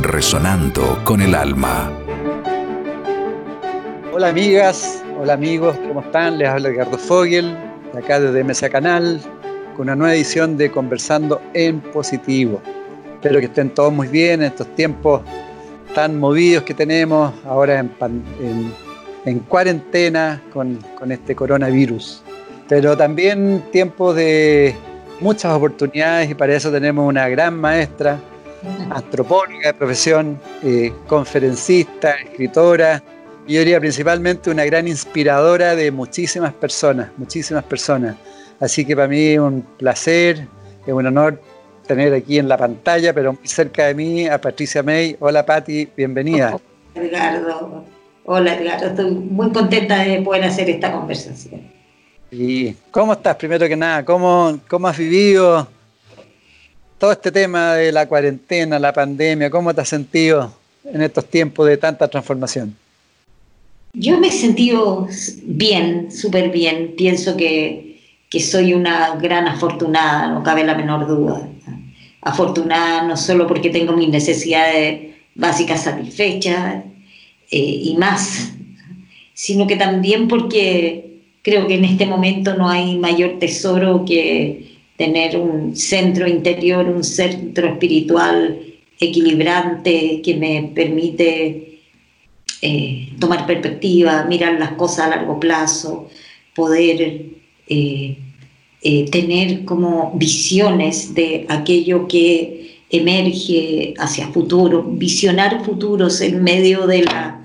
resonando con el alma. Hola amigas, hola amigos, ¿cómo están? Les habla Edgardo Fogel, de acá desde MSA Canal, con una nueva edición de Conversando en Positivo. Espero que estén todos muy bien en estos tiempos tan movidos que tenemos ahora en, cuarentena con, con este coronavirus. Pero también tiempos de muchas oportunidades y para eso tenemos una gran maestra, antropóloga de profesión, eh, conferencista, escritora, yo diría principalmente una gran inspiradora de muchísimas personas, muchísimas personas. Así que para mí es un placer, es un honor tener aquí en la pantalla, pero muy cerca de mí, a Patricia May. Hola Patti, bienvenida. Hola Edgardo, hola Edgardo, estoy muy contenta de poder hacer esta conversación. ¿Y cómo estás, primero que nada? ¿Cómo, cómo has vivido todo este tema de la cuarentena, la pandemia? ¿Cómo te has sentido en estos tiempos de tanta transformación? Yo me he sentido bien, súper bien. Pienso que, soy una gran afortunada, no cabe la menor duda. Afortunada no solo porque tengo mis necesidades básicas satisfechas eh, y más, sino que también porque creo que en este momento no hay mayor tesoro que tener un centro interior, un centro espiritual equilibrante que me permite eh, tomar perspectiva, mirar las cosas a largo plazo, poder eh, eh, tener como visiones de aquello que emerge hacia futuro, visionar futuros en medio de la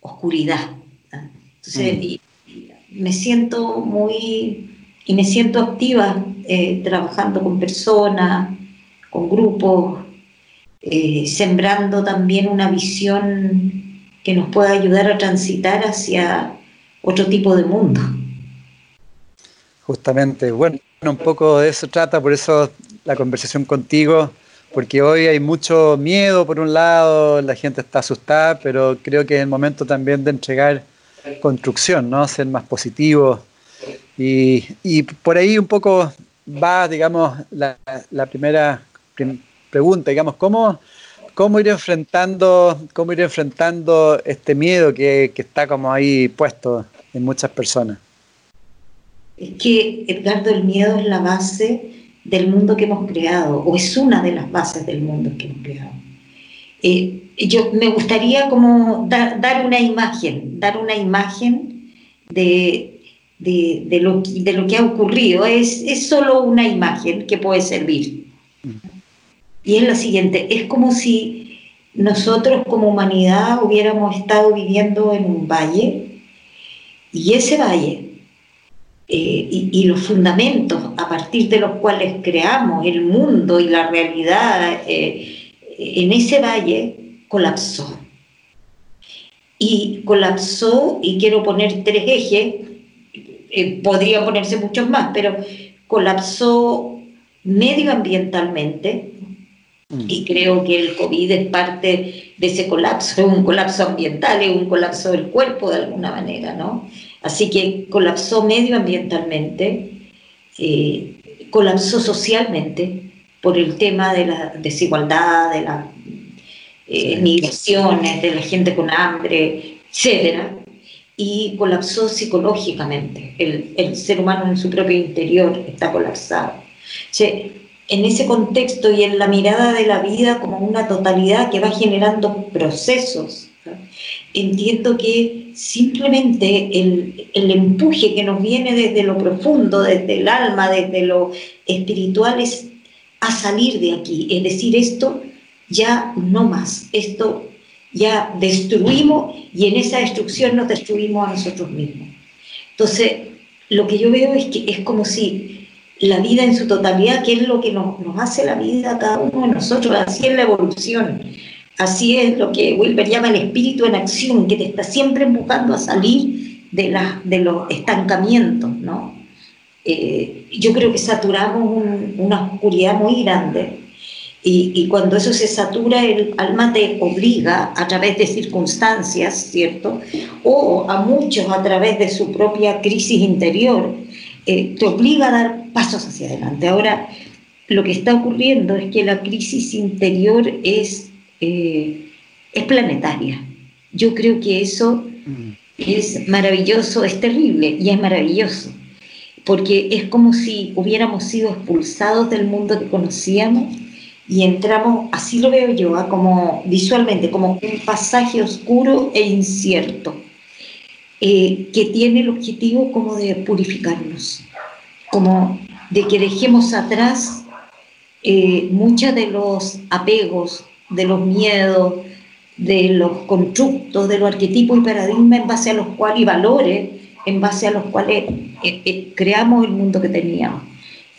oscuridad. Entonces, mm. me siento muy y me siento activa trabajando con personas, con grupos, sembrando también una visión que nos pueda ayudar a transitar hacia otro tipo de mundo. Justamente, bueno, un poco de eso trata, por eso la conversación contigo, porque hoy hay mucho miedo por un lado, la gente está asustada, pero creo que es el momento también de entregar construcción, ¿no? Ser más positivo. Y, y por ahí un poco va, digamos, la, la primera pregunta, digamos, ¿cómo, ¿Cómo ir enfrentando, cómo ir enfrentando este miedo que, está como ahí puesto en muchas personas? Es que, Edgardo, el miedo es la base del mundo que hemos creado, o es una de las bases del mundo que hemos creado. Eh, yo me gustaría como dar una imagen, dar una imagen de, de, lo, de lo que ha ocurrido. Es, es solo una imagen que puede servir. Y es la siguiente, es como si nosotros como humanidad hubiéramos estado viviendo en un valle y ese valle eh, y, los fundamentos a partir de los cuales creamos el mundo y la realidad eh, en ese valle colapsó. Y colapsó, y quiero poner tres ejes, eh, podría ponerse muchos más, pero colapsó medioambientalmente, y creo que el COVID es parte de ese colapso, es un colapso ambiental, es un colapso del cuerpo de alguna manera, ¿no? Así que colapsó medioambientalmente, eh, colapsó socialmente por el tema de la desigualdad, de las eh, migraciones, de la gente con hambre, etc. Y colapsó psicológicamente. El, el ser humano en su propio interior está colapsado en ese contexto y en la mirada de la vida como una totalidad que va generando procesos, entiendo que simplemente el, el, empuje que nos viene desde lo profundo, desde el alma, desde lo espiritual, es a salir de aquí. Es decir, esto ya no más, esto ya destruimos y en esa destrucción nos destruimos a nosotros mismos. Entonces, lo que yo veo es que es como si la vida en su totalidad, que es lo que nos, hace la vida a cada uno de nosotros, así es la evolución. Así es lo que Wilber llama el espíritu en acción, que te está siempre empujando a salir de, los estancamientos, ¿no? Eh, yo creo que saturamos una oscuridad muy grande y, cuando eso se satura, el alma te obliga a través de circunstancias, ¿cierto? O a muchos a través de su propia crisis interior, eh, te obliga a dar pasos hacia adelante. Ahora, lo que está ocurriendo es que la crisis interior es, eh, es planetaria. Yo creo que eso mm. es maravilloso, es terrible y es maravilloso, porque es como si hubiéramos sido expulsados del mundo que conocíamos y entramos, así lo veo yo, ¿ah? como visualmente, como un pasaje oscuro e incierto, eh, que tiene el objetivo como de purificarnos, como de que dejemos atrás eh, muchos de los apegos, de los miedos, de los constructos, de los arquetipos y paradigmas en base a los cuales, y valores en base a los cuales eh, creamos el mundo que teníamos.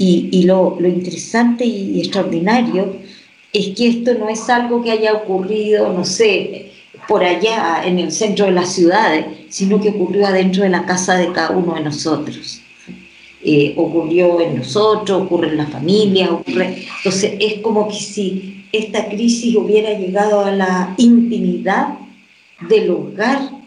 Y, lo, interesante y extraordinario es que esto no es algo que haya ocurrido, no sé, por allá en el centro de las ciudades, sino que ocurrió adentro de la casa de cada uno de nosotros. Eh, ocurrió en nosotros, ocurre en la familia, ocurre... Entonces es como que si esta crisis hubiera llegado a la intimidad del hogar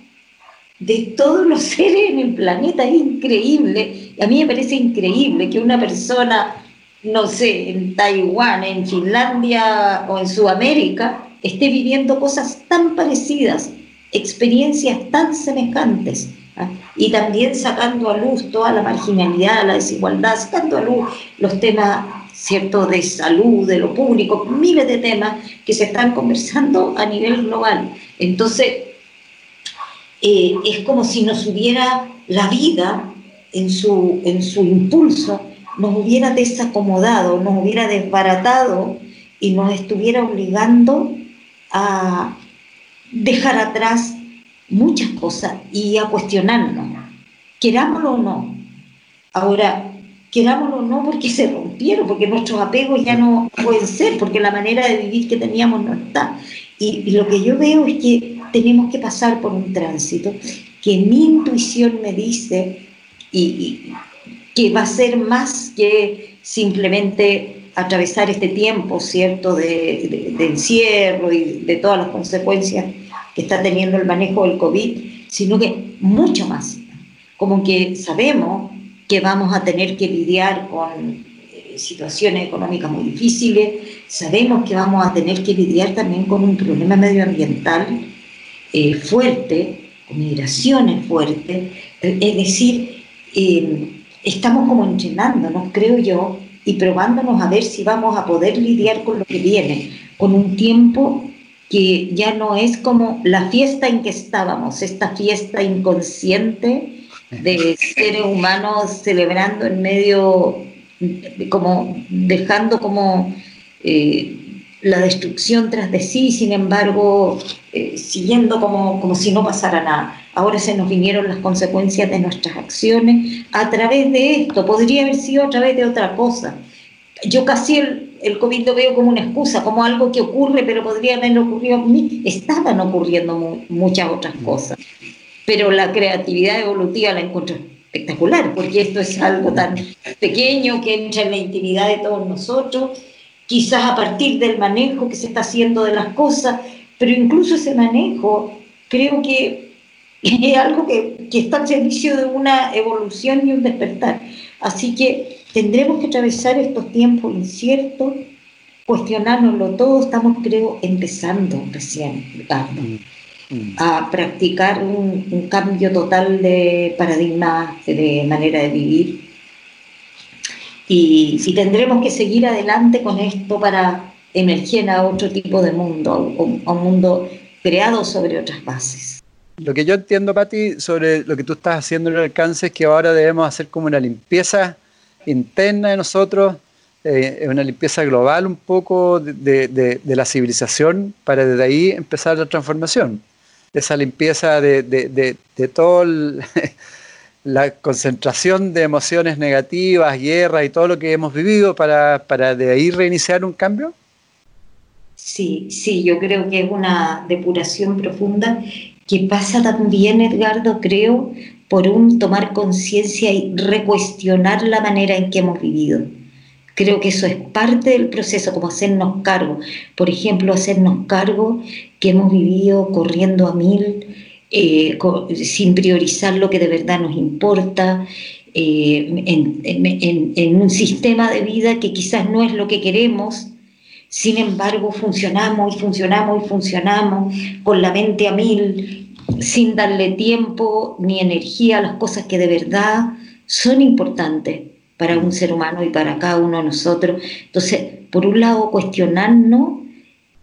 de todos los seres en el planeta. Es increíble. A mí me parece increíble que una persona, no sé, en Taiwán, en Finlandia o en Sudamérica, esté viviendo cosas tan parecidas, experiencias tan semejantes. ¿ah? Y también sacando a luz toda la marginalidad, la desigualdad, sacando a luz los temas cierto de salud, de lo público, miles de temas que se están conversando a nivel global. Entonces, eh, es como si nos hubiera la vida en su, en su impulso, nos hubiera desacomodado, nos hubiera desbaratado y nos estuviera obligando a dejar atrás muchas cosas y a cuestionarnos, querámoslo o no. Ahora, querámoslo o no porque se rompieron, porque nuestros apegos ya no pueden ser, porque la manera de vivir que teníamos no está. y lo que yo veo es que tenemos que pasar por un tránsito que mi intuición me dice y, que va a ser más que simplemente atravesar este tiempo, ¿cierto?, de, encierro y de todas las consecuencias que está teniendo el manejo del COVID, sino que mucho más. Como que sabemos que vamos a tener que lidiar con eh, situaciones económicas muy difíciles, sabemos que vamos a tener que lidiar también con un problema medioambiental eh, fuerte, migraciones fuertes, eh, es decir, eh, estamos como entrenándonos, creo yo, y probándonos a ver si vamos a poder lidiar con lo que viene, con un tiempo que ya no es como la fiesta en que estábamos, esta fiesta inconsciente de seres humanos celebrando en medio, como dejando como la destrucción tras de sí, sin embargo, eh, siguiendo como, como si no pasara nada. Ahora se nos vinieron las consecuencias de nuestras acciones a través de esto, podría haber sido a través de otra cosa. Yo casi el, el COVID lo veo como una excusa, como algo que ocurre, pero podría haber ocurrido a mí. Estaban ocurriendo muchas otras cosas, pero la creatividad evolutiva la encuentro espectacular, porque esto es algo tan pequeño que entra en la intimidad de todos nosotros quizás a partir del manejo que se está haciendo de las cosas, pero incluso ese manejo creo que es algo que, está al servicio de una evolución y un despertar. Así que tendremos que atravesar estos tiempos inciertos, cuestionárnoslo todo, estamos creo empezando recién, mm, mm. a practicar un, un cambio total de paradigma, de manera de vivir y, si tendremos que seguir adelante con esto para emerger a otro tipo de mundo, a un mundo creado sobre otras bases. Lo que yo entiendo, Patti, sobre lo que tú estás haciendo en el alcance es que ahora debemos hacer como una limpieza interna de nosotros, eh, una limpieza global un poco de, de, la civilización para desde ahí empezar la transformación. Esa limpieza de, de todo el, la concentración de emociones negativas, guerra y todo lo que hemos vivido para, para de ahí reiniciar un cambio? Sí, sí, yo creo que es una depuración profunda que pasa también, Edgardo, creo, por un tomar conciencia y recuestionar la manera en que hemos vivido. Creo que eso es parte del proceso, como hacernos cargo. Por ejemplo, hacernos cargo que hemos vivido corriendo a mil, eh, sin priorizar lo que de verdad nos importa, eh, en, un sistema de vida que quizás no es lo que queremos, sin embargo funcionamos y funcionamos y funcionamos con la mente a mil, sin darle tiempo ni energía a las cosas que de verdad son importantes para un ser humano y para cada uno de nosotros. Entonces, por un lado, cuestionarnos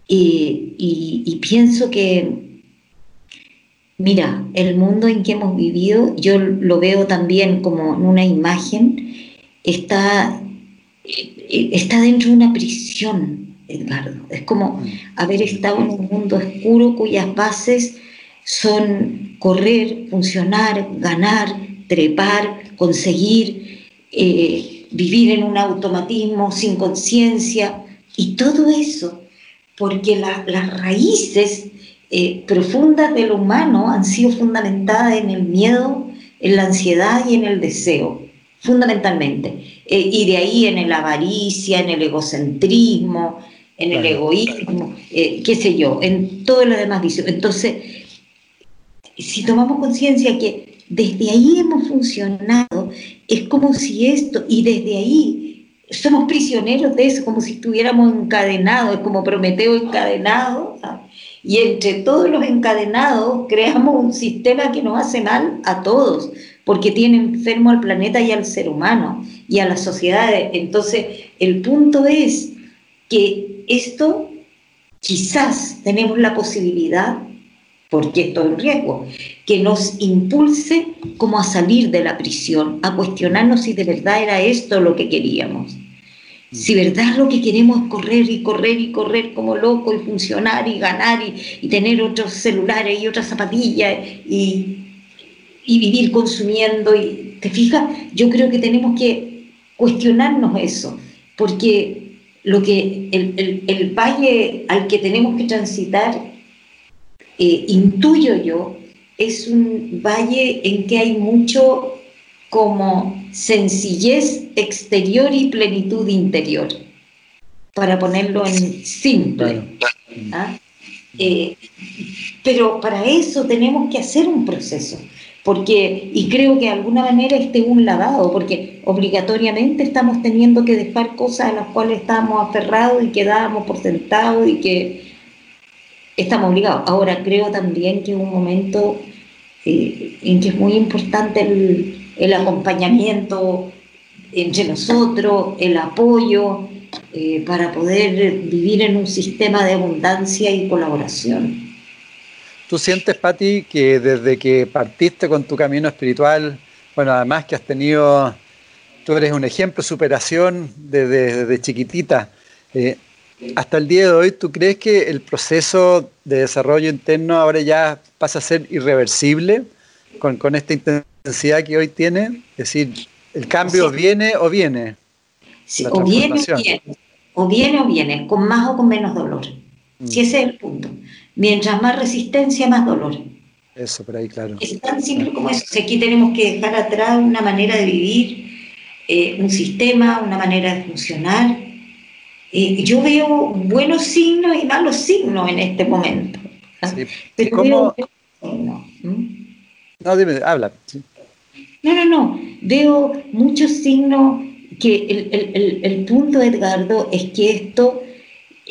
y, y pienso que Mira, el mundo en que hemos vivido, yo lo veo también como en una imagen, está, eh, está dentro de una prisión, Edgardo. Es como haber estado en un mundo oscuro cuyas bases son correr, funcionar, ganar, trepar, conseguir, eh, vivir en un automatismo sin conciencia y todo eso, porque las raíces eh, profundas de lo humano han sido fundamentadas en el miedo, en la ansiedad y en el deseo, fundamentalmente. Eh, y de ahí en la avaricia, en el egocentrismo, en el egoísmo, eh, qué sé yo, en todo lo demás. Entonces, si tomamos conciencia que desde ahí hemos funcionado, es como si esto, y desde ahí somos prisioneros de eso, como si estuviéramos encadenados, como Prometeo encadenado, y entre todos los encadenados creamos un sistema que nos hace mal a todos, porque tiene enfermo al planeta y al ser humano y a las sociedades. Entonces, el punto es que esto quizás tenemos la posibilidad, porque esto es un riesgo, que nos impulse como a salir de la prisión, a cuestionarnos si de verdad era esto lo que queríamos. Si verdad lo que queremos es correr y correr y correr como loco y funcionar y ganar y, tener otros celulares y otras zapatillas y, vivir consumiendo, y te fijas, yo creo que tenemos que cuestionarnos eso, porque lo que el, valle al que tenemos que transitar, eh, intuyo yo, es un valle en que hay mucho como sencillez exterior y plenitud interior, para ponerlo en simple. ¿ah? Eh, pero para eso tenemos que hacer un proceso, porque, y creo que de alguna manera este es un lavado, porque obligatoriamente estamos teniendo que dejar cosas a las cuales estábamos aferrados y que dábamos por sentado y que estamos obligados. Ahora creo también que es un momento eh, en que es muy importante el, el acompañamiento entre nosotros, el apoyo eh, para poder vivir en un sistema de abundancia y colaboración. ¿Tú sientes, Patti, que desde que partiste con tu camino espiritual, bueno, además que has tenido, tú eres un ejemplo de superación desde, chiquitita, eh, hasta el día de hoy, ¿tú crees que el proceso de desarrollo interno ahora ya pasa a ser irreversible con, con esta intensidad que hoy tiene? Es decir, ¿el cambio viene o viene? o viene o viene, o viene o viene, con más o con menos dolor. Mm. Si ese es el punto. Mientras más resistencia, más dolor. Eso, por ahí, claro. Es tan simple como eso. aquí tenemos que dejar atrás una manera de vivir, eh, un sistema, una manera de funcionar. Eh, yo veo buenos signos y malos signos en este momento. Sí. Pero ¿Cómo? No, dime, habla. No, no, no. Veo muchos signos que el, punto, Edgardo, es que esto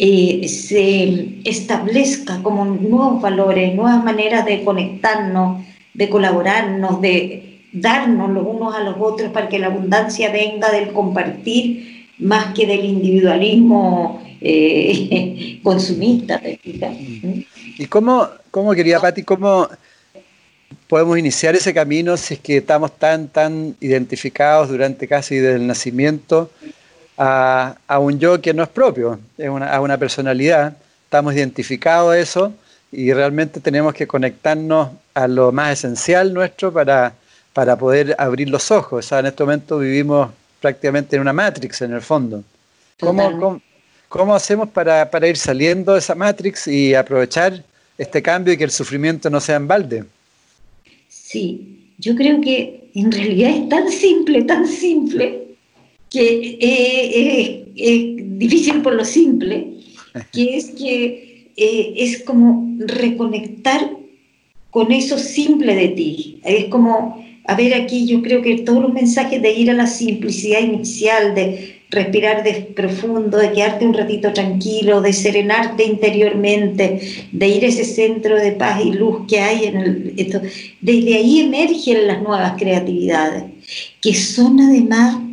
eh, se establezca como nuevos valores, nuevas maneras de conectarnos, de colaborarnos, de darnos los unos a los otros para que la abundancia venga del compartir más que del individualismo eh, consumista. ¿Y cómo, cómo quería Pati, cómo podemos iniciar ese camino si es que estamos tan, tan identificados durante casi desde el nacimiento a, un yo que no es propio, es una, a una personalidad. Estamos identificados a eso y realmente tenemos que conectarnos a lo más esencial nuestro para, para poder abrir los ojos. en este momento vivimos prácticamente en una matrix en el fondo. ¿Cómo, ¿Cómo hacemos para, ir saliendo de esa Matrix y aprovechar este cambio y que el sufrimiento no sea en balde? Sí, yo creo que en realidad es tan simple, tan simple, que es difícil por lo simple, que es que eh, es como reconectar con eso simple de ti. Es como, a ver aquí, yo creo que todos los mensajes de ir a la simplicidad inicial, de respirar de profundo, de quedarte un ratito tranquilo, de serenarte interiormente, de ir a ese centro de paz y luz que hay en el, esto, desde ahí emergen las nuevas creatividades, que son además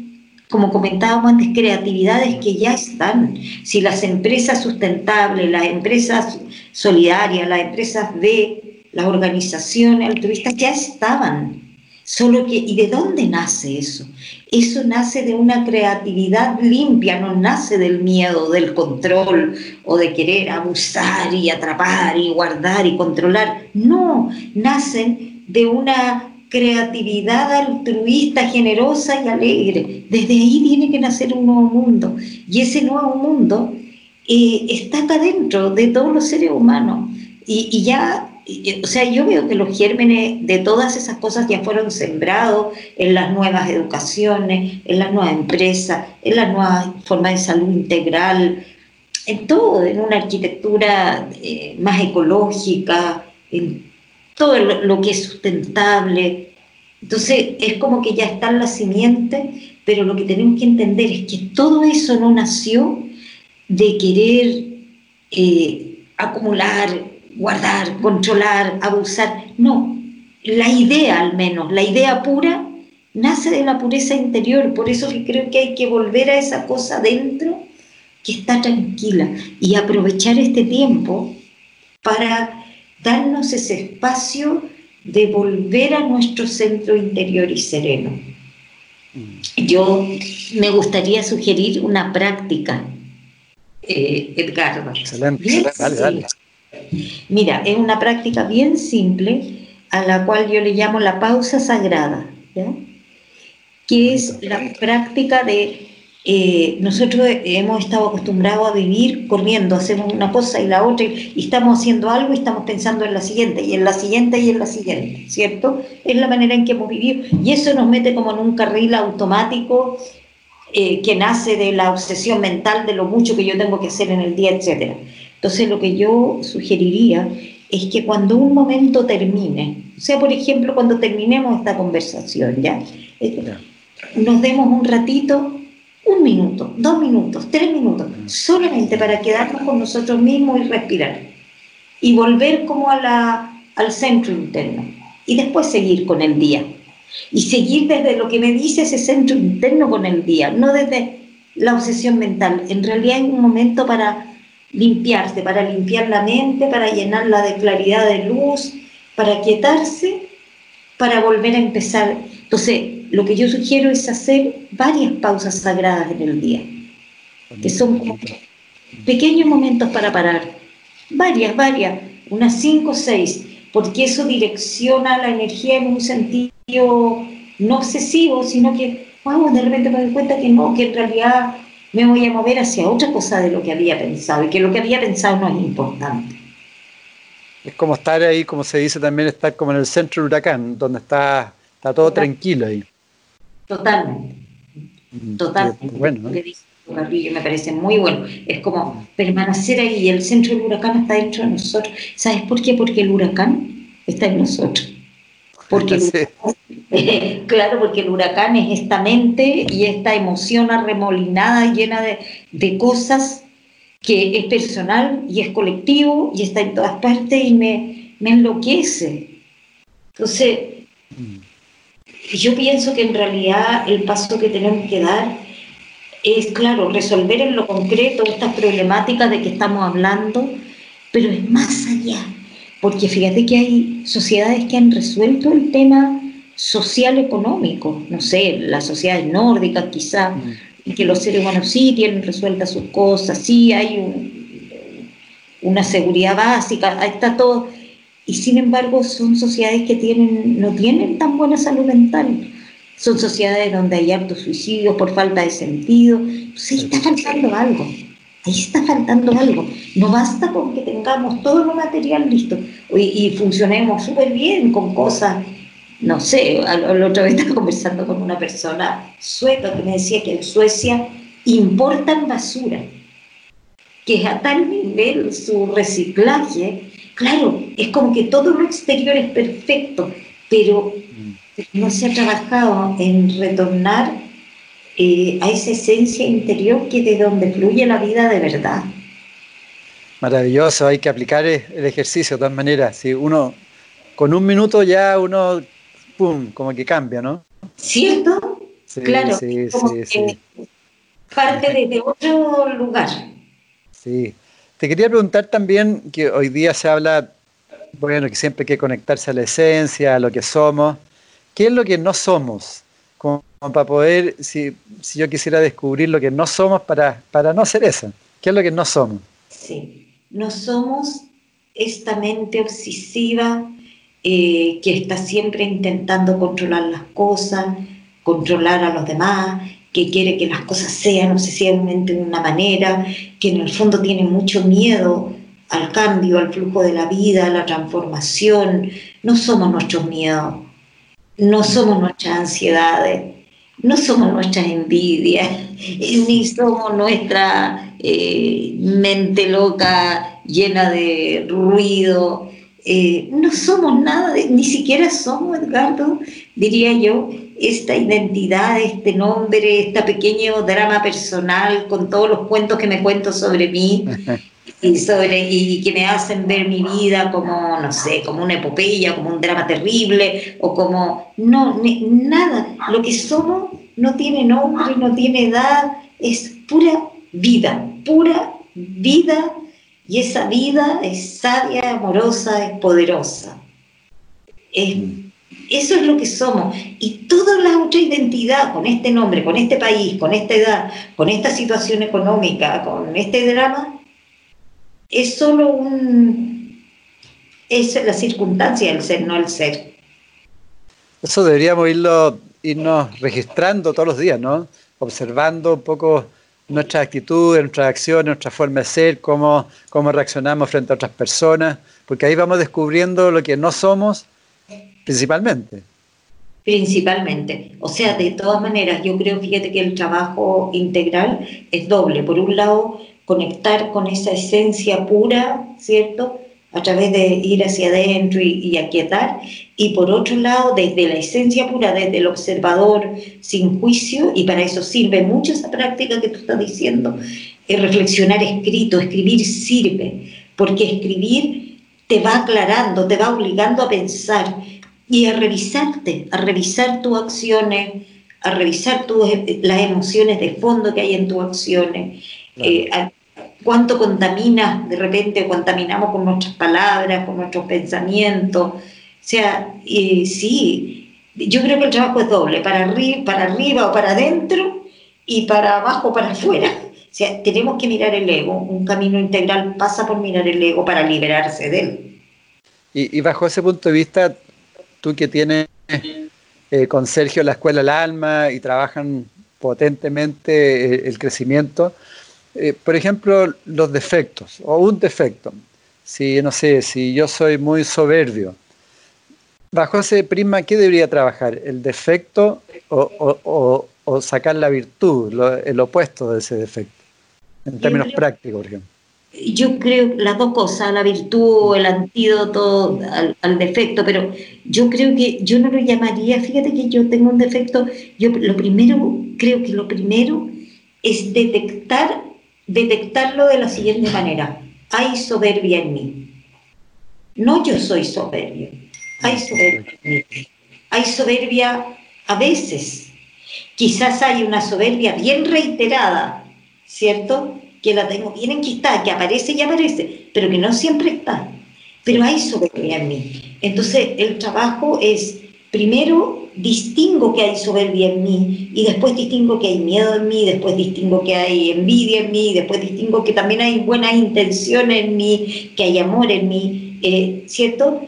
como comentábamos antes, creatividades que ya están. Si las empresas sustentables, las empresas solidarias, las empresas de las organizaciones altruistas ya estaban. Solo que, ¿y de dónde nace eso? Eso nace de una creatividad limpia, no nace del miedo, del control o de querer abusar y atrapar y guardar y controlar. No, nacen de una creatividad altruista, generosa y alegre. Desde ahí tiene que nacer un nuevo mundo. Y ese nuevo mundo eh, está acá dentro de todos los seres humanos. Y, ya, o sea, yo veo que los gérmenes de todas esas cosas ya fueron sembrados en las nuevas educaciones, en las nuevas empresas, en las nuevas formas de salud integral, en todo, en una arquitectura eh, más ecológica, en todo lo, que es sustentable. Entonces es como que ya están las simientes, pero lo que tenemos que entender es que todo eso no nació de querer eh, acumular, guardar, controlar, abusar. No, la idea al menos, la idea pura, nace de la pureza interior. Por eso creo que hay que volver a esa cosa dentro que está tranquila y aprovechar este tiempo para darnos ese espacio de volver a nuestro centro interior y sereno. Mm. Yo me gustaría sugerir una práctica, eh, Edgardo. Excelente, dale, dale. Mira, es una práctica bien simple a la cual yo le llamo la pausa sagrada, que es la práctica de eh, nosotros hemos estado acostumbrados a vivir corriendo, hacemos una cosa y la otra, y estamos haciendo algo y estamos pensando en la siguiente, y en la siguiente y en la siguiente, ¿cierto? Es la manera en que hemos vivido, y eso nos mete como en un carril automático eh, que nace de la obsesión mental de lo mucho que yo tengo que hacer en el día, etc. Entonces, lo que yo sugeriría es que cuando un momento termine, o sea, por ejemplo, cuando terminemos esta conversación, ¿ya? Eh, nos demos un ratito un minuto, dos minutos, tres minutos, solamente para quedarnos con nosotros mismos y respirar. Y volver como a la, al centro interno. Y después seguir con el día. Y seguir desde lo que me dice ese centro interno con el día, no desde la obsesión mental. En realidad hay un momento para limpiarse, para limpiar la mente, para llenarla de claridad de luz, para quietarse, para volver a empezar. Entonces, lo que yo sugiero es hacer varias pausas sagradas en el día, que son pequeños momentos para parar, varias, varias, unas cinco o seis, porque eso direcciona la energía en un sentido no obsesivo, sino que, vamos, de repente me doy cuenta que no, que en realidad me voy a mover hacia otra cosa de lo que había pensado y que lo que había pensado no es importante. Es como estar ahí, como se dice también, estar como en el centro del huracán, donde está, está todo tranquilo ahí. Totalmente. Mm, Totalmente. Bueno, me parece muy bueno. Es como permanecer ahí y el centro del huracán está dentro de nosotros. ¿Sabes por qué? Porque el huracán está en nosotros. Porque claro, porque el huracán es esta mente y esta emoción arremolinada, llena de, de cosas que es personal y es colectivo y está en todas partes y me, me enloquece. Entonces, yo pienso que en realidad el paso que tenemos que dar es, claro, resolver en lo concreto estas problemáticas de que estamos hablando, pero es más allá, porque fíjate que hay sociedades que han resuelto el tema social económico, no sé, las sociedades nórdicas quizás, y que los seres humanos sí tienen resueltas sus cosas, sí hay una seguridad básica, ahí está todo, y sin embargo son sociedades que tienen, no tienen tan buena salud mental. Son sociedades donde hay hartos suicidios por falta de sentido. Entonces está faltando algo. ahí está faltando algo. No basta con que tengamos todo lo material listo y, funcionemos súper bien con cosas. No sé, la otra vez estaba conversando con una persona sueca que me decía que en Suecia importan basura, que es a tal nivel su reciclaje, claro, es como que todo lo exterior es perfecto, pero no se ha trabajado en retornar eh, a esa esencia interior que de donde fluye la vida de verdad. Maravilloso, hay que aplicar el ejercicio de todas maneras. Si uno, con un minuto ya uno, pum, como que cambia, ¿no? ¿Cierto? claro, sí, sí, parte desde otro lugar. Sí. Te quería preguntar también que hoy día se habla, bueno, que siempre hay que conectarse a la esencia, a lo que somos. ¿Qué es lo que no somos? Como, para poder, si, si, yo quisiera descubrir lo que no somos para, para no ser eso. ¿Qué es lo que no somos? Sí, no somos esta mente obsesiva eh, que está siempre intentando controlar las cosas, controlar a los demás, que quiere que las cosas sean obsesivamente de una manera, que en el fondo tiene mucho miedo al cambio, al flujo de la vida, a la transformación. No somos nuestros miedos, no somos nuestras ansiedades, no somos nuestras envidias, ni somos nuestra eh, mente loca llena de ruido. Eh, no somos nada, ni siquiera somos, Edgardo, diría yo, esta identidad, este nombre, este pequeño drama personal con todos los cuentos que me cuento sobre mí. y, sobre, y que me hacen ver mi vida como, no sé, como una epopeya, como un drama terrible, o como, no, nada, lo que somos no tiene nombre, no tiene edad, es pura vida, pura vida, y esa vida es sabia, amorosa, es poderosa. Eso es lo que somos. Y toda la otra identidad, con este nombre, con este país, con esta edad, con esta situación económica, con este drama, es solo un... es la circunstancia del ser, no el ser. Eso deberíamos irlo, irnos registrando todos los días, ¿no? Observando un poco nuestras actitudes, nuestras acciones, nuestra forma de ser, cómo, cómo reaccionamos frente a otras personas, porque ahí vamos descubriendo lo que no somos principalmente. Principalmente. O sea, de todas maneras, yo creo, fíjate que el trabajo integral es doble. Por un lado, conectar con esa esencia pura, ¿cierto? A través de ir hacia adentro y, aquietar. Y por otro lado, desde la esencia pura, desde el observador sin juicio, y para eso sirve mucho esa práctica que tú estás diciendo, es reflexionar escrito, escribir sirve, porque escribir te va aclarando, te va obligando a pensar y a revisarte, a revisar tus acciones, a revisar tus, las emociones de fondo que hay en tus acciones, eh, cuánto contamina, de repente contaminamos con nuestras palabras, con nuestros pensamientos. O sea, sí, yo creo que el trabajo es doble, para, arriba, para arriba o para adentro y para abajo o para afuera. O sea, tenemos que mirar el ego, un camino integral pasa por mirar el ego para liberarse de él. Y, bajo ese punto de vista, tú que tienes eh, con Sergio la Escuela del Alma y trabajan potentemente eh, el crecimiento, eh, por ejemplo, los defectos o un defecto. Si, no sé, si yo soy muy soberbio, bajo ese prisma, ¿qué debería trabajar? ¿El defecto o, sacar la virtud, el opuesto de ese defecto? En términos prácticos, por ejemplo. Yo creo las dos cosas, la virtud, el antídoto al, defecto, pero yo creo que yo no lo llamaría, fíjate que yo tengo un defecto, yo lo primero, creo que lo primero es detectar detectarlo de la siguiente manera. Hay soberbia en mí. No yo soy soberbio. Hay soberbia en mí. Hay soberbia a veces. Quizás hay una soberbia bien reiterada, ¿cierto? Que la tengo bien enquistada, que aparece y aparece, pero que no siempre está. Pero hay soberbia en mí. Entonces el trabajo es, primero, distingo que hay soberbia en mí y después distingo que hay miedo en mí, después distingo que hay envidia en mí, después distingo que también hay buenas intenciones en mí, que hay amor en mí, eh, ¿cierto?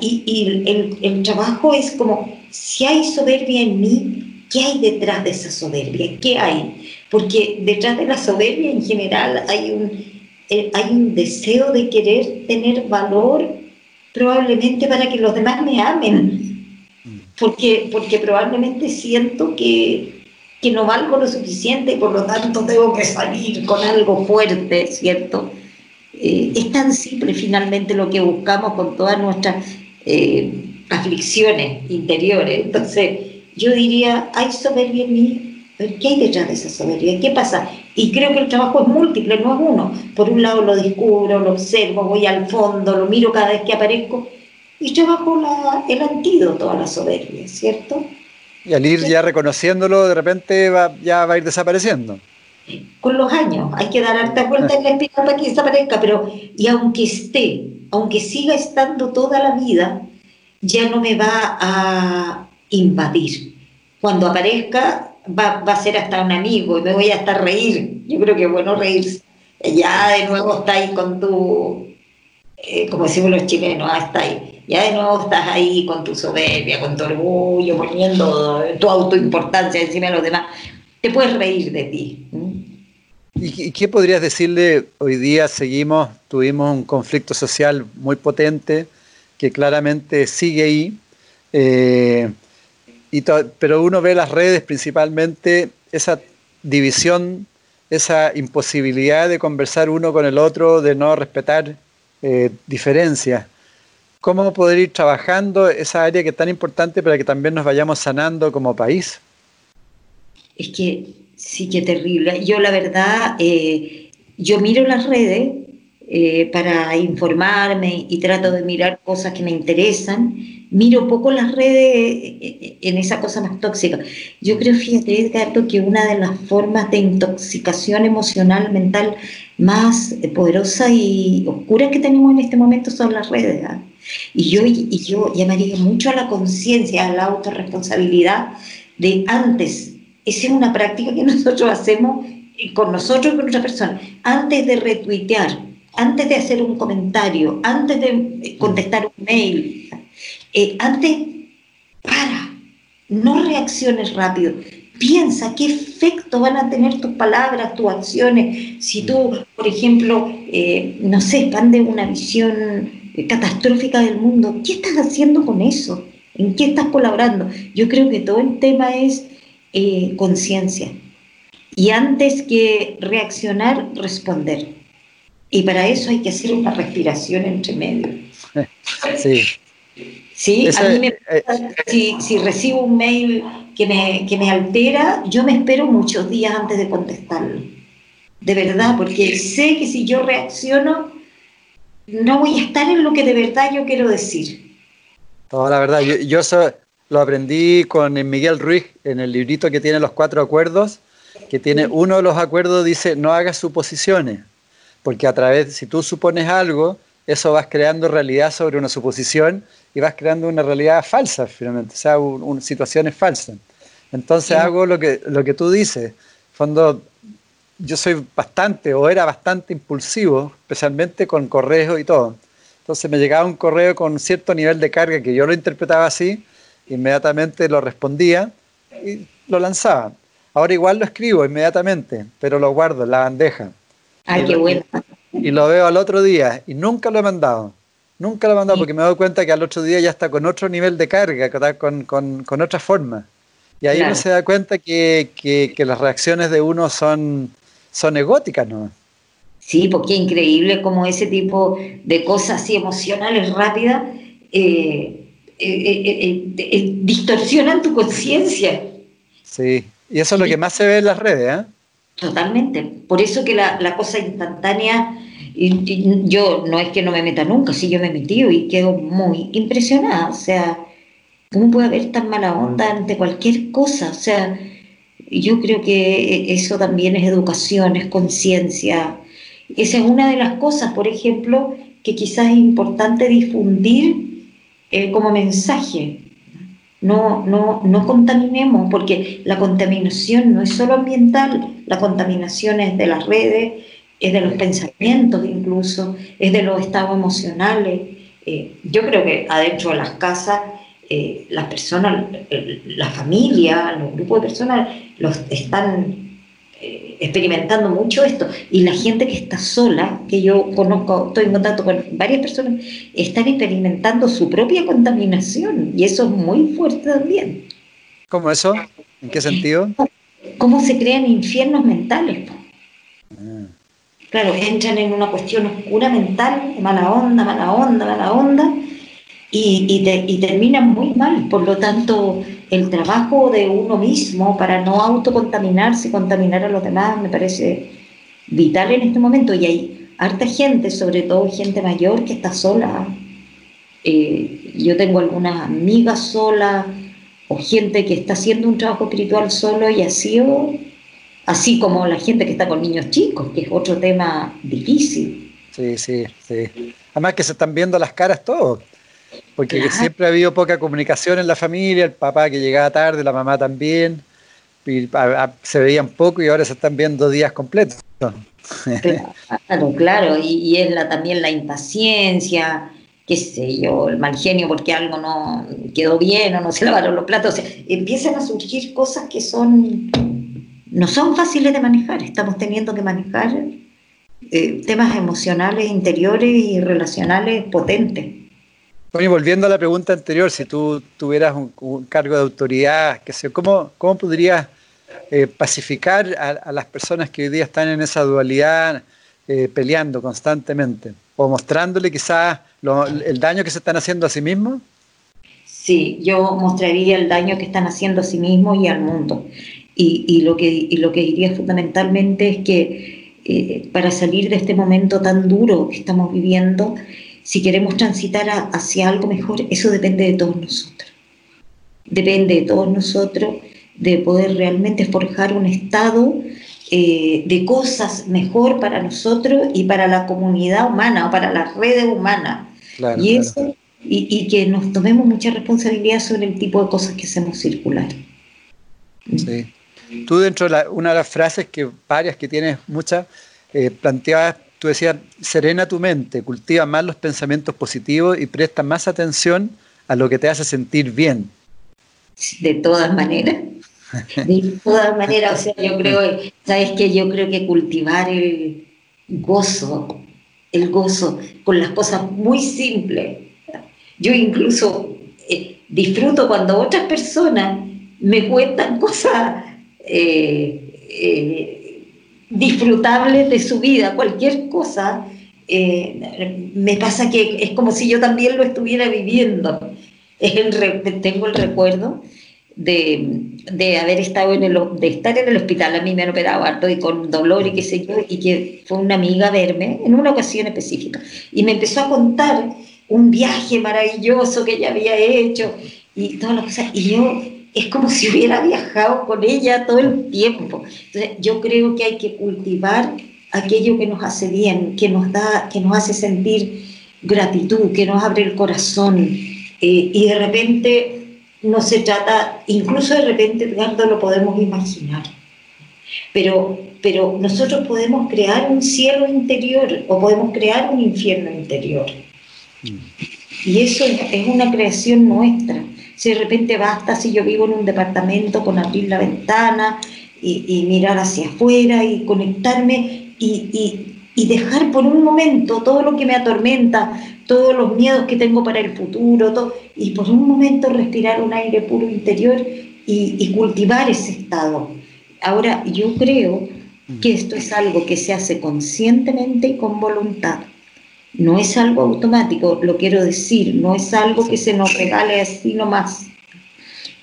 Y, el, el, trabajo es como, si hay soberbia en mí, ¿qué hay detrás de esa soberbia? ¿Qué hay? Porque detrás de la soberbia en general hay un, eh, hay un deseo de querer tener valor probablemente para que los demás me amen, porque, porque probablemente siento que, que no valgo lo suficiente y por lo tanto tengo que salir con algo fuerte, ¿cierto? Eh, es tan simple finalmente lo que buscamos con todas nuestras eh, aflicciones interiores. Entonces, yo diría, hay soberbia en mí, ¿qué hay detrás de esa soberbia? ¿Qué pasa? Y creo que el trabajo es múltiple, no es uno. Por un lado lo descubro, lo observo, voy al fondo, lo miro cada vez que aparezco y trabajo la, el antídoto a la soberbia, ¿cierto? Y al ir ya reconociéndolo, de repente va, ya va a ir desapareciendo con los años. Hay que dar harta vuelta en la espina para que desaparezca, pero y aunque esté, aunque siga estando toda la vida, ya no me va a invadir. Cuando aparezca, va, a ser hasta un amigo y me voy a estar reír. Yo creo que es bueno reírse. Ya de nuevo está ahí con tu, eh, como decimos los chilenos, hasta ah, ahí. Ya de nuevo estás ahí con tu soberbia, con tu orgullo, poniendo tu autoimportancia encima de los demás te puedes reír de ti. ¿Y qué podrías decirle? Hoy día seguimos, tuvimos un conflicto social muy potente que claramente sigue ahí, eh, pero uno ve las redes principalmente esa división, esa imposibilidad de conversar uno con el otro, de no respetar eh, diferencias. ¿Cómo poder ir trabajando esa área que es tan importante para que también nos vayamos sanando como país? Es que sí que terrible. Yo la verdad, eh, yo miro las redes eh, para informarme y trato de mirar cosas que me interesan. Miro poco las redes eh, en esa cosa más tóxica. Yo creo, fíjate, Edgardo, que una de las formas de intoxicación emocional, mental más poderosa y oscura que tenemos en este momento son las redes. ¿ah? Y yo, y yo llamaría mucho a la conciencia, a la autorresponsabilidad de antes esa es una práctica que nosotros hacemos con nosotros y con otra persona. Antes de retuitear, antes de hacer un comentario, antes de eh, contestar un mail, eh, antes, para, no reacciones rápido. Piensa qué efecto van a tener tus palabras, tus acciones. Si tú, por ejemplo, eh, no sé, expandes una visión catastrófica del mundo, ¿qué estás haciendo con eso? ¿En qué estás colaborando? Yo creo que todo el tema es eh, conciencia. Y antes que reaccionar, responder. Y para eso hay que hacer una respiración entre medio. Sí. Sí, a mí me eh, si, si, recibo un mail que me, que me altera, yo me espero muchos días antes de contestarlo. De verdad, porque sé que si yo reacciono, no voy a estar en lo que de verdad yo quiero decir. Toda la verdad, yo, yo soy, lo aprendí con Miguel Ruiz en el librito que tiene los cuatro acuerdos, que tiene uno de los acuerdos dice no hagas suposiciones, porque a través, si tú supones algo, eso vas creando realidad sobre una suposición y vas creando una realidad falsa finalmente, o sea, situaciones falsas. Entonces hago lo que, lo que tú dices. Fondo, yo soy bastante o era bastante impulsivo, especialmente con correos y todo. Entonces me llegaba un correo con cierto nivel de carga que yo lo interpretaba así inmediatamente lo respondía y lo lanzaba. Ahora igual lo escribo inmediatamente, pero lo guardo en la bandeja. Ay, qué bueno. Y, lo veo al otro día y nunca lo he mandado. Nunca lo he mandado porque me doy cuenta que al otro día ya está con otro nivel de carga, con, con, con otra forma. Y ahí uno se da cuenta que, que, las reacciones de uno son, son egóticas, ¿no? Sí, porque es increíble como ese tipo de cosas así emocionales rápidas eh, eh, eh, eh, distorsionan tu conciencia. Sí, y eso es lo que más se ve en las redes, ¿eh? Totalmente. Por eso que la, la cosa instantánea, yo no es que no me meta nunca, sí yo me he metido y quedo muy impresionada. O sea, ¿cómo puede haber tan mala onda ante cualquier cosa? O sea, yo creo que eso también es educación, es conciencia. Esa es una de las cosas, por ejemplo, que quizás es importante difundir eh, como mensaje. No, no, no contaminemos, porque la contaminación no es solo ambiental, la contaminación es de las redes, es de los pensamientos incluso, es de los estados emocionales. Eh, yo creo que adentro de las casas, eh, las personas, la familia, los grupos de personas, los están eh, experimentando mucho esto. Y la gente que está sola, que yo conozco, estoy en contacto con varias personas, están experimentando su propia contaminación. Y eso es muy fuerte también. ¿Cómo eso? ¿En qué sentido? ¿Cómo se crean infiernos mentales? Ah. Claro, entran en una cuestión oscura mental, mala onda, mala onda, mala onda, y, y, terminan muy mal. Por lo tanto, el trabajo de uno mismo para no autocontaminarse y contaminar a los demás me parece vital en este momento. Y hay harta gente, sobre todo gente mayor, que está sola. Eh, yo tengo algunas amigas solas o gente que está haciendo un trabajo espiritual solo y ha sido así como la gente que está con niños chicos, que es otro tema difícil. Sí, sí, sí. Además que se están viendo las caras todos. Porque siempre ha habido poca comunicación en la familia, el papá que llegaba tarde, la mamá también, se veían poco y ahora se están viendo días completos. Claro, claro, y, es la, también la impaciencia, qué sé yo, el mal genio porque algo no quedó bien o no se lavaron los platos. empiezan a surgir cosas que son no son fáciles de manejar, estamos teniendo que manejar eh, temas emocionales, interiores y relacionales potentes. Bueno, y volviendo a la pregunta anterior, si tú tuvieras un, cargo de autoridad, ¿cómo, cómo podrías eh, pacificar a, las personas que hoy día están en esa dualidad eh, peleando constantemente? ¿O mostrándole quizás el daño que se están haciendo a sí mismos? Sí, yo mostraría el daño que están haciendo a sí mismos y al mundo. Y, lo, que, lo que diría fundamentalmente es que eh, para salir de este momento tan duro que estamos viviendo, si queremos transitar hacia algo mejor, eso depende de todos nosotros. Depende de todos nosotros de poder realmente forjar un estado eh, de cosas mejor para nosotros y para la comunidad humana o para las redes humanas. y, eso, y, que nos tomemos mucha responsabilidad sobre el tipo de cosas que hacemos circular. Sí. Tú dentro de una de las frases que varias que tienes muchas, eh, planteabas tú decías, serena tu mente, cultiva más los pensamientos positivos y presta más atención a lo que te hace sentir bien. De todas maneras. De todas maneras, o sea, yo creo, ¿sabes qué? Yo creo que cultivar el gozo, el gozo con las cosas muy simples. Yo incluso eh, disfruto cuando otras personas me cuentan cosas eh, eh, disfrutables de su vida, cualquier cosa, eh, me pasa que es como si yo también lo estuviera viviendo. El tengo el recuerdo de, de, haber estado en el, de estar en el hospital, a mí me han operado harto y con dolor y qué sé yo, y que fue una amiga a verme en una ocasión específica. Y me empezó a contar un viaje maravilloso que ella había hecho y todas las cosas, y yo es como si hubiera viajado con ella todo el tiempo. Entonces, yo creo que hay que cultivar aquello que nos hace bien, que nos da, que nos hace sentir gratitud, que nos abre el corazón. Eh, y de repente no se trata, incluso de repente, Edgardo, lo podemos imaginar. Pero, pero nosotros podemos crear un cielo interior o podemos crear un infierno interior. Mm. Y eso es una creación nuestra si de repente basta si yo vivo en un departamento con abrir la ventana y, mirar hacia afuera y conectarme y, y, dejar por un momento todo lo que me atormenta, todos los miedos que tengo para el futuro, y por un momento respirar un aire puro interior y cultivar ese estado. Ahora, yo creo que esto es algo que se hace conscientemente y con voluntad. No es algo automático, lo quiero decir, no es algo que se nos regale así nomás.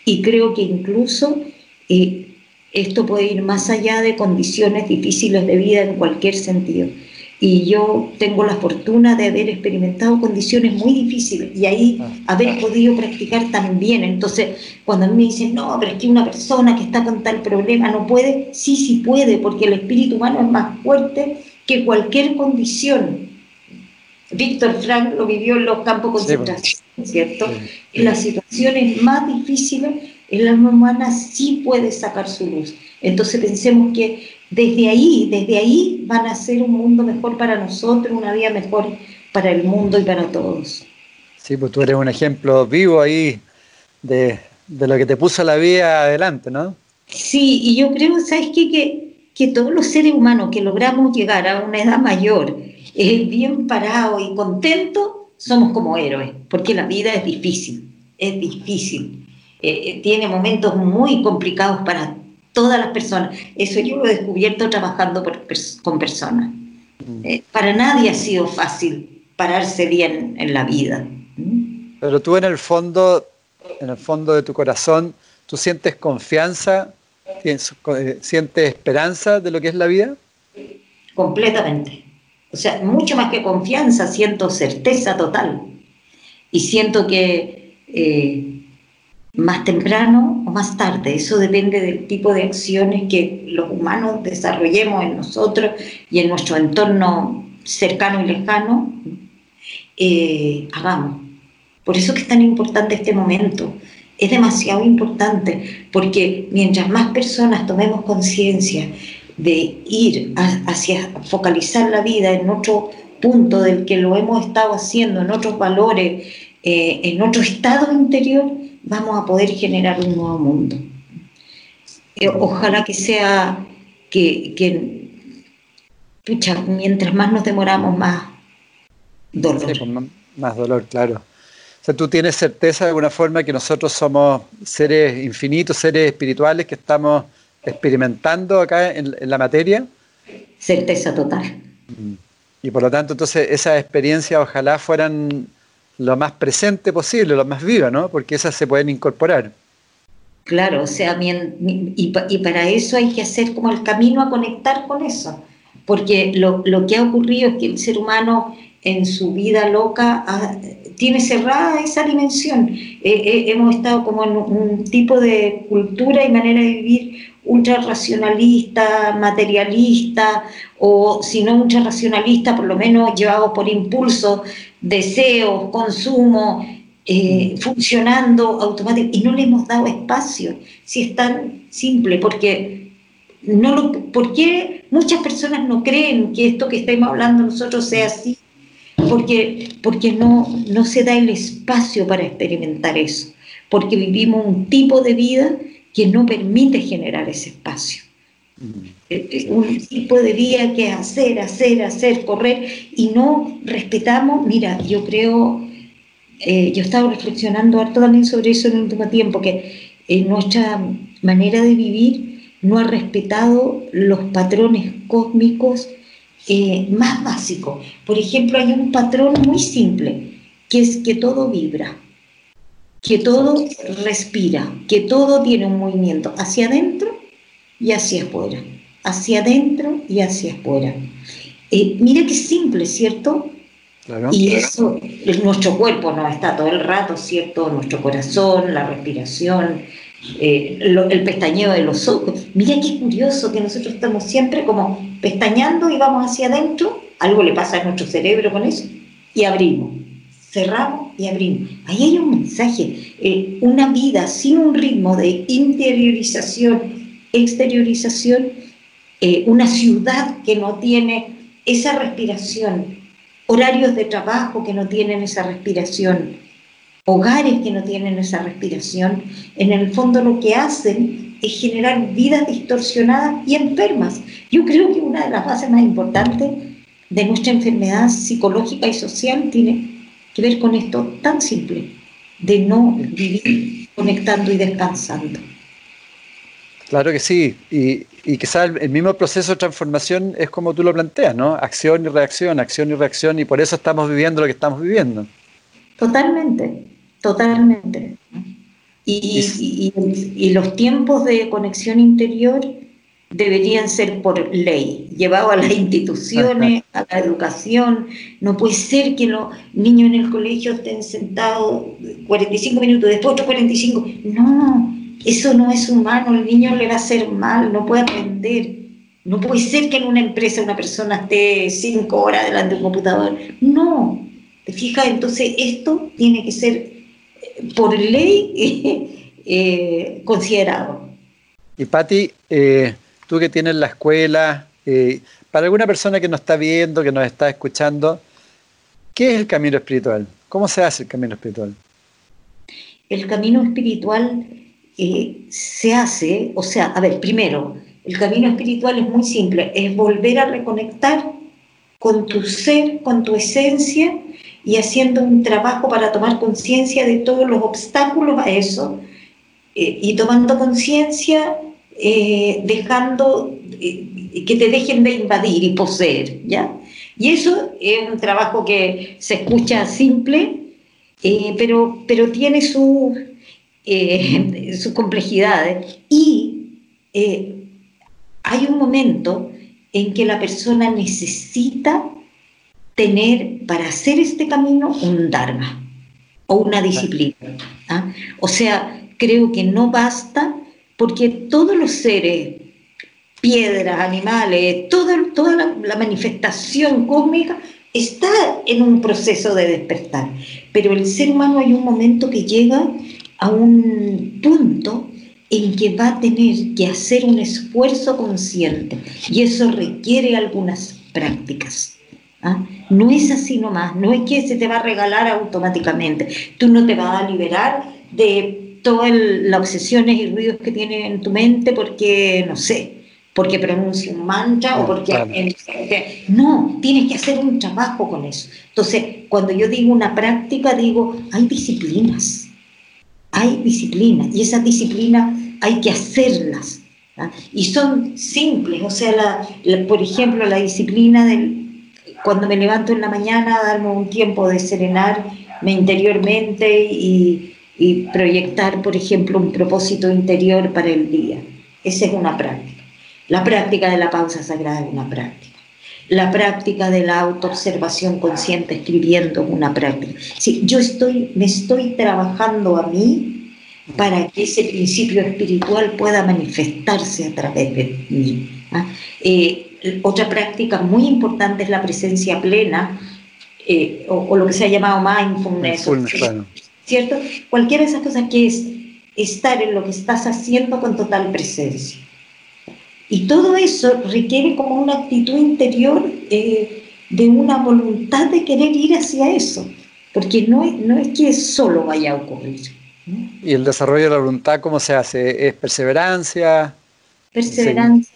Y creo que incluso eh, esto puede ir más allá de condiciones difíciles de vida en cualquier sentido. Y yo tengo la fortuna de haber experimentado condiciones muy difíciles y ahí haber podido practicar también. Entonces, cuando a mí me dicen, no, pero es que una persona que está con tal problema no puede, sí, sí puede, porque el espíritu humano es más fuerte que cualquier condición. Víctor Frank lo vivió en los campos de concentración, ¿cierto? En las situaciones más difíciles, el alma humana sí puede sacar su luz. Entonces pensemos que desde ahí, desde ahí van a ser un mundo mejor para nosotros, una vida mejor para el mundo y para todos. Sí, pues tú eres un ejemplo vivo ahí de, lo que te puso la vida adelante, ¿no? Sí, y yo creo, ¿sabes qué? Que, que todos los seres humanos que logramos llegar a una edad mayor, eh, bien parados y contentos, somos como héroes, porque la vida es difícil, es difícil. Eh, eh, tiene momentos muy complicados para todas las personas. Eso yo lo he descubierto trabajando con personas. Mm. para nadie ha sido fácil pararse bien en la vida. Pero tú en el fondo, en el fondo de tu corazón, ¿tú sientes confianza eh, ¿Siente esperanza de lo que es la vida? Completamente. O sea, mucho más que confianza, siento certeza total. Y siento que eh, más temprano o más tarde, eso depende del tipo de acciones que los humanos desarrollemos en nosotros y en nuestro entorno cercano y lejano, eh, hagamos. Por eso que es tan importante este momento es demasiado importante porque mientras más personas tomemos conciencia de ir hacia focalizar la vida en otro punto del que lo hemos estado haciendo, en otros valores, eh, en otro estado interior, vamos a poder generar un nuevo mundo. Eh, ojalá que sea que, que pucha, mientras más nos demoramos, más dolor. Más dolor, claro tú tienes certeza de alguna forma que nosotros somos seres infinitos, seres espirituales que estamos experimentando acá en, la materia. Certeza total. Mm. Y por lo tanto, entonces esas experiencias ojalá fueran lo más presente posible, lo más viva, ¿no? Porque esas se pueden incorporar. Claro, o sea, y, y, para eso hay que hacer como el camino a conectar con eso. Porque lo, lo que ha ocurrido es que el ser humano en su vida loca tiene cerrada esa dimensión. Eh, eh, hemos estado como en un tipo de cultura y manera de vivir ultra racionalista, materialista, o si no ultra racionalista, por lo menos llevado por impulso, deseos, consumo, eh, funcionando automáticamente, y no le hemos dado espacio, si es tan simple, porque no lo, ¿por qué muchas personas no creen que esto que estamos hablando nosotros sea así? porque, porque no, no se da el espacio para experimentar eso, porque vivimos un tipo de vida que no permite generar ese espacio. Mm. Eh, eh, un tipo de vida que es hacer, hacer, hacer, correr y no respetamos, mira, yo creo, eh, yo estaba reflexionando harto también sobre eso en el último tiempo, que nuestra manera de vivir no ha respetado los patrones cósmicos eh, más básico. Por ejemplo, hay un patrón muy simple, que es que todo vibra, que todo respira, que todo tiene un movimiento hacia adentro y hacia afuera, hacia adentro y hacia afuera. Eh, mira qué simple, ¿cierto? y eso, nuestro cuerpo no está todo el rato, ¿cierto? Nuestro corazón, la respiración, eh, el pestañeo de los ojos. Mira qué curioso que nosotros estamos siempre como pestañando y vamos hacia adentro, algo le pasa a nuestro cerebro con eso, y abrimos, cerramos y abrimos. Ahí hay un mensaje, eh, una vida sin un ritmo de interiorización, exteriorización, eh, una ciudad que no tiene esa respiración, horarios de trabajo que no tienen esa respiración, hogares que no tienen esa respiración, en el fondo lo que hacen es generar vidas distorsionadas y enfermas. Yo creo que una de las bases más importantes de nuestra enfermedad psicológica y social tiene que ver con esto tan simple, de no vivir conectando y descansando. Claro que sí, y, y quizás el, el, mismo proceso de transformación es como tú lo planteas, ¿no? Acción y reacción, acción y reacción, y por eso estamos viviendo lo que estamos viviendo. Totalmente, totalmente. Y, los tiempos de conexión interior deberían ser por ley, llevado a las instituciones, a la educación. No puede ser que los niños en el colegio estén sentados 45 minutos, después otros 45. No, eso no es humano, el niño le va a hacer mal, no puede aprender. No puede ser que en una empresa una persona esté cinco horas delante de un computador. No, ¿te fijas? Entonces esto tiene que ser por ley eh, considerado. Y Patti, eh, tú que tienes la escuela, eh, para alguna persona que nos está viendo, que nos está escuchando, ¿qué es el camino espiritual? ¿Cómo se hace el camino espiritual? El camino espiritual se hace, o sea, a ver, primero, El camino espiritual es muy simple, es volver a reconectar con tu ser, con tu esencia y haciendo un trabajo para tomar conciencia de todos los obstáculos a eso eh, y tomando conciencia, eh, dejando eh, que te dejen de invadir y poseer, ¿ya? Y eso es un trabajo que se escucha simple, pero, pero tiene sus su complejidades y hay un momento en que la persona necesita tener para hacer este camino un Dharma o una disciplina. ¿ah? O sea, creo que no basta porque todos los seres, piedras, animales, toda, toda la, la manifestación cósmica está en un proceso de despertar. Pero el ser humano hay un momento que llega a un punto en que va a tener que hacer un esfuerzo consciente y eso requiere algunas prácticas. ¿ah? No es así nomás, no es que se te va a regalar automáticamente, tú no te vas a liberar de todas las obsesiones y ruidos que tienes en tu mente porque, no sé, porque pronuncia un mantra o porque... no, tienes que hacer un trabajo con eso. Entonces, cuando yo digo una práctica, digo, hay disciplinas hay disciplina y esas disciplinas hay que hacerlas. ¿ah? Y son simples, o sea, por ejemplo, la disciplina del cuando me levanto en la mañana, darme un tiempo de serenarme interiormente y, y proyectar, por ejemplo, un propósito interior para el día. Esa es una práctica. La práctica de la pausa sagrada es una práctica. La práctica de la autoobservación consciente escribiendo es una práctica. Sí, yo estoy, me estoy trabajando a mí para que ese principio espiritual pueda manifestarse a través de mí. ¿ah? Eh, otra práctica muy importante es la presencia plena, eh, o, lo que se ha llamado mindfulness, ¿cierto? Cualquiera de esas cosas que es estar en lo que estás haciendo con total presencia. Y todo eso requiere como una actitud interior eh, de una voluntad de querer ir hacia eso, porque no es, no es que solo vaya a ocurrir. ¿Y el desarrollo de la voluntad cómo se hace? ¿Es perseverancia? Perseverancia.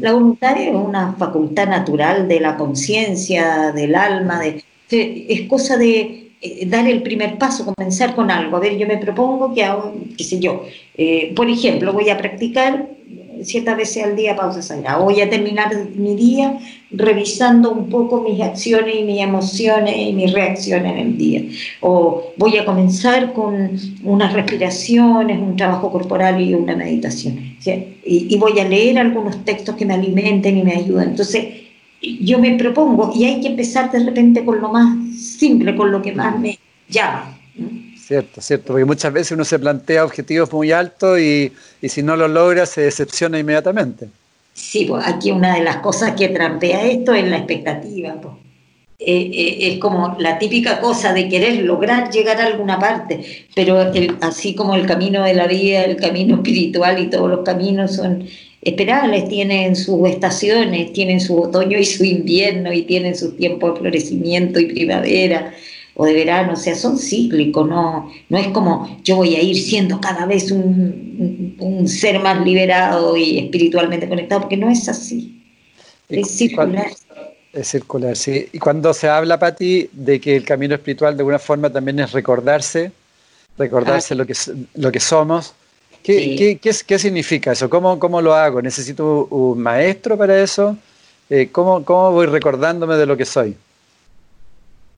La voluntad es una facultad natural de la conciencia, del alma, de, es cosa de eh, dar el primer paso, comenzar con algo. A ver, yo me propongo que hago, qué sé yo, eh, por ejemplo, voy a practicar ciertas veces al día pausa sagrada. Voy a terminar mi día revisando un poco mis acciones y mis emociones y mis reacciones en el día. O voy a comenzar con unas respiraciones, un trabajo corporal y una meditación. Y, y voy a leer algunos textos que me alimenten y me ayuden. Entonces, yo me propongo y hay que empezar de repente con lo más simple, con lo que más me llama. Cierto, cierto, porque muchas veces uno se plantea objetivos muy altos y, y si no los logra se decepciona inmediatamente. Sí, pues aquí una de las cosas que trampea esto es la expectativa. Pues. Eh, eh, es como la típica cosa de querer lograr llegar a alguna parte, pero así como el camino de la vida, el camino espiritual y todos los caminos son esperables, tienen sus estaciones, tienen su otoño y su invierno y tienen sus tiempos de florecimiento y primavera o de verano, o sea, son cíclicos, no, no es como yo voy a ir siendo cada vez un, un ser más liberado y espiritualmente conectado, porque no es así. Es circular. Es circular, sí. Y cuando se habla, Pati, de que el camino espiritual de alguna forma también es recordarse, recordarse ah. lo, que, lo que somos, ¿Qué, ¿qué, qué, qué, significa eso? ¿Cómo, ¿Cómo, lo hago? ¿Necesito un maestro para eso? Eh, ¿cómo, ¿Cómo voy recordándome de lo que soy?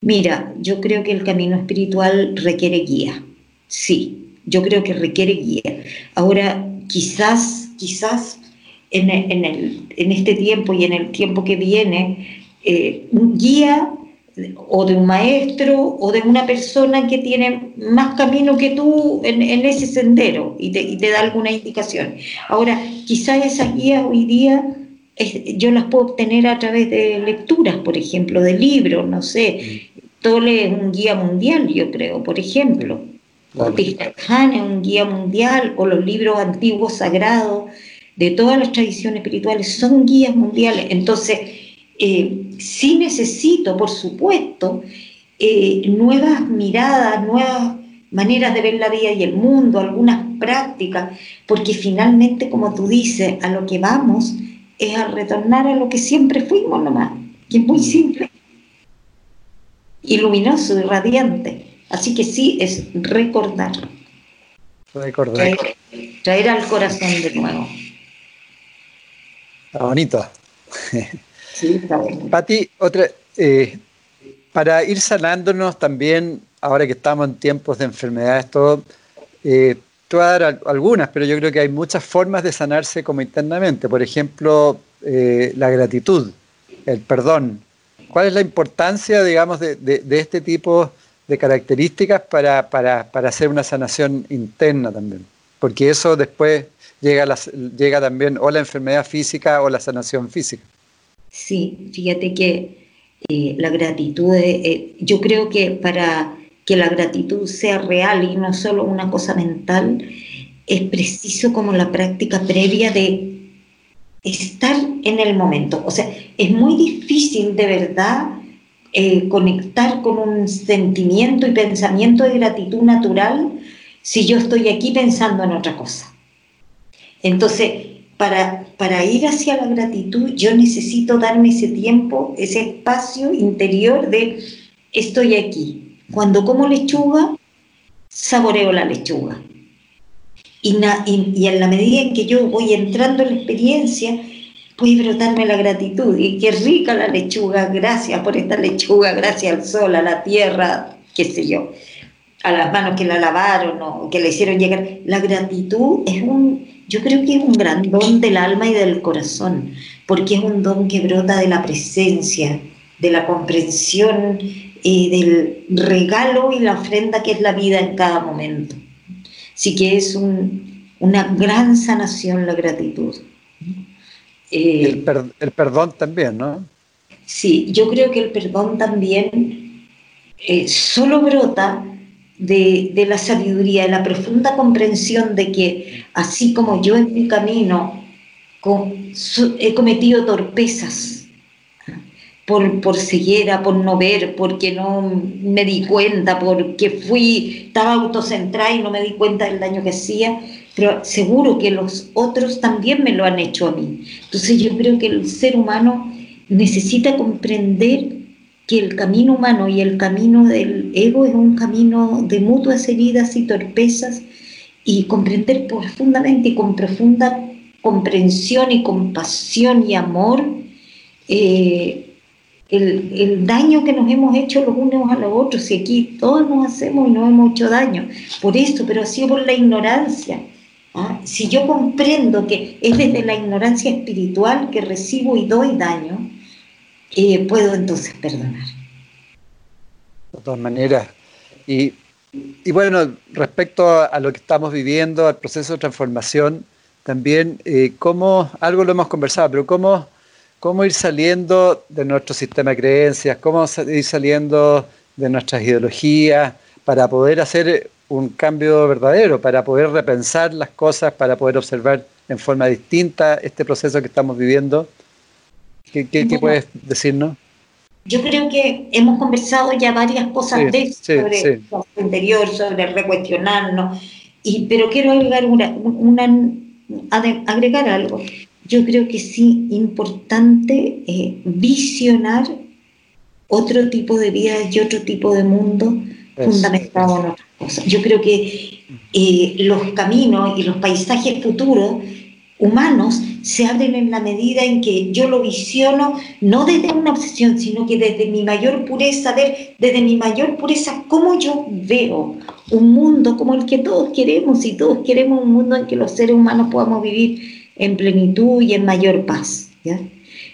Mira, yo creo que el camino espiritual requiere guía. Sí, yo creo que requiere guía. Ahora, quizás, quizás en, este tiempo y en el tiempo que viene, eh, un guía o de un maestro o de una persona que tiene más camino que tú en, ese sendero y te, da alguna indicación. Ahora, quizás esas guías hoy día yo las puedo obtener a través de lecturas, por ejemplo, de libros, no sé, Tole es un guía mundial, yo creo, por ejemplo. Claro. Khan es un guía mundial, o los libros antiguos sagrados de todas las tradiciones espirituales son guías mundiales. Entonces, eh, sí necesito, por supuesto, eh, nuevas miradas, nuevas maneras de ver la vida y el mundo, algunas prácticas, porque finalmente, como tú dices, a lo que vamos es a retornar a lo que siempre fuimos nomás, que es muy simple, y luminoso y radiante. Así que sí, es recordar. Recordar. Traer, al corazón de nuevo. Está bonito. Sí. Pati, otra, eh, para ir sanándonos también, ahora que estamos en tiempos de enfermedades, todo, eh, te voy a dar algunas, pero yo creo que hay muchas formas de sanarse como internamente. Por ejemplo, eh, la gratitud, el perdón. ¿Cuál es la importancia, digamos, de, este tipo de características para, para, para, hacer una sanación interna también? Porque eso después llega, llega también o la enfermedad física o la sanación física. Sí, fíjate que eh, la gratitud, eh, yo creo que para que la gratitud sea real y no solo una cosa mental, es preciso como la práctica previa de estar en el momento. O sea, es muy difícil de verdad eh, conectar con un sentimiento y pensamiento de gratitud natural si yo estoy aquí pensando en otra cosa. Entonces, para, ir hacia la gratitud yo necesito darme ese tiempo, ese espacio interior de estoy aquí. Cuando como lechuga, saboreo la lechuga. Y, y, en la medida en que yo voy entrando en la experiencia, puede brotarme la gratitud. Y qué rica la lechuga, gracias por esta lechuga, gracias al sol, a la tierra, qué sé yo, a las manos que la lavaron o que le hicieron llegar. La gratitud es un, yo creo que es un gran don del alma y del corazón, porque es un don que brota de la presencia, de la comprensión, y del regalo y la ofrenda que es la vida en cada momento. Así que es una gran sanación la gratitud. Eh, el, perdón también, ¿no? Sí, yo creo que el perdón también eh, solo brota de, la sabiduría, de la profunda comprensión de que así como yo en mi camino he cometido torpezas por, por ceguera, por no ver, porque no me di cuenta, porque fui, estaba autocentrada y no me di cuenta del daño que hacía, pero seguro que los otros también me lo han hecho a mí. Entonces yo creo que el ser humano necesita comprender que el camino humano y el camino del ego es un camino de mutuas heridas y torpezas y comprender profundamente y con profunda comprensión y compasión y amor eh, el, daño que nos hemos hecho los unos a los otros, y aquí todos nos hacemos y nos hemos hecho daño, por esto, pero ha sido por la ignorancia. ¿ah? Si yo comprendo que es desde la ignorancia espiritual que recibo y doy daño, eh, puedo entonces perdonar. De todas maneras. Y, bueno, respecto a, lo que estamos viviendo, al proceso de transformación, también, eh, cómo, algo lo hemos conversado, pero cómo, cómo ir saliendo de nuestro sistema de creencias, cómo ir saliendo de nuestras ideologías para poder hacer un cambio verdadero, para poder repensar las cosas, para poder observar en forma distinta este proceso que estamos viviendo ¿Qué, puedes decirnos? Yo creo que hemos conversado ya varias cosas de sobre el interior, sobre recuestionarnos, y, pero quiero agregar, una, agregar algo. Yo creo que sí, importante eh, visionar otro tipo de vida y otro tipo de mundo fundamentado en otras cosas. Yo creo que eh, los caminos y los paisajes futuros humanos se abren en la medida en que yo lo visiono, no desde una obsesión, sino que desde mi mayor pureza, ver desde mi mayor pureza cómo yo veo un mundo como el que todos queremos y todos queremos un mundo en que los seres humanos podamos vivir en plenitud y en mayor paz.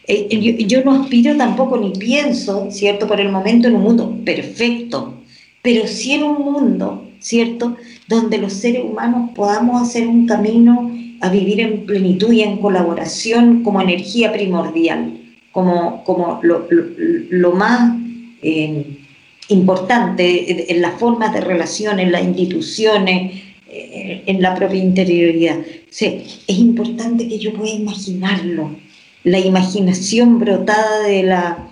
Eh, yo, no aspiro tampoco ni pienso, ¿cierto?, por el momento en un mundo perfecto, pero sí en un mundo, ¿cierto?, donde los seres humanos podamos hacer un camino a vivir en plenitud y en colaboración como energía primordial, como, como lo, más eh, importante en las formas de relación, en las instituciones, eh, en la propia interioridad. es importante que yo pueda imaginarlo. La imaginación brotada de la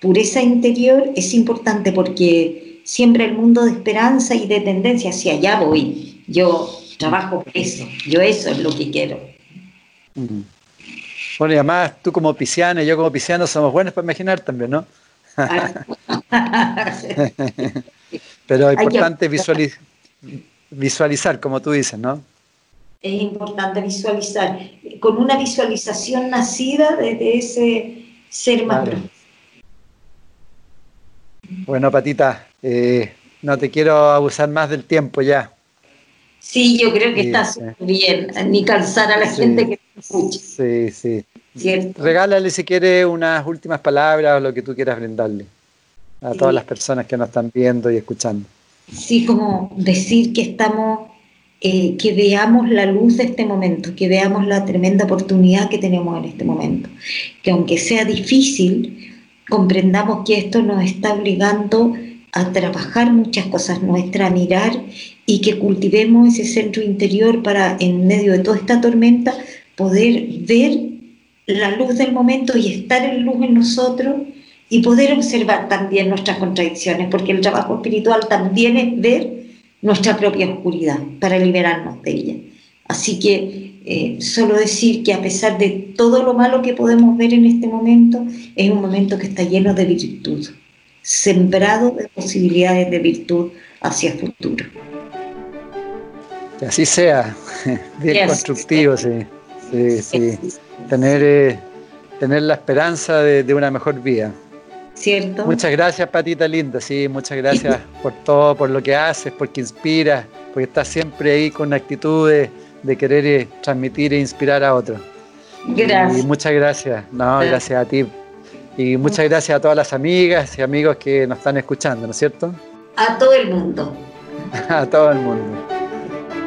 pureza interior es importante porque siempre el mundo de esperanza y de tendencia, hacia allá voy. Yo trabajo por eso, yo eso es lo que quiero. Mm. Bueno, y además tú como pisciana y yo como pisciano somos buenos para imaginar también, ¿no? Pero es importante visualizar, como tú dices, ¿no? Es importante visualizar, con una visualización nacida desde ese ser más Bueno, Patita, eh, no te quiero abusar más del tiempo ya. Sí, yo creo que está súper bien, ni cansar a la gente que te escucha. Sí, sí. Regálale si quiere unas últimas palabras o lo que tú quieras brindarle a todas las personas que nos están viendo y escuchando. Sí, como decir que estamos, eh, que veamos la luz de este momento, que veamos la tremenda oportunidad que tenemos en este momento, que aunque sea difícil, comprendamos que esto nos está obligando a trabajar muchas cosas nuestras, a mirar y que cultivemos ese centro interior para, en medio de toda esta tormenta, poder ver la luz del momento y estar en luz en nosotros y poder observar también nuestras contradicciones, porque el trabajo espiritual también es ver nuestra propia oscuridad para liberarnos de ella. Así que eh, solo decir que a pesar de todo lo malo que podemos ver en este momento, es un momento que está lleno de virtud, sembrado de posibilidades de virtud hacia el futuro. Que así sea, bien constructivo, sí. sí, sí tener, eh, tener la esperanza de, una mejor vida. ¿Cierto? Muchas gracias, Patita Linda, sí, muchas gracias por todo, por lo que haces, porque inspiras, porque estás siempre ahí con actitud de, querer eh, transmitir e inspirar a otros. Gracias. Y muchas gracias, no, gracias a ti. Y muchas gracias a todas las amigas y amigos que nos están escuchando, ¿no es cierto? A todo el mundo. a todo el mundo.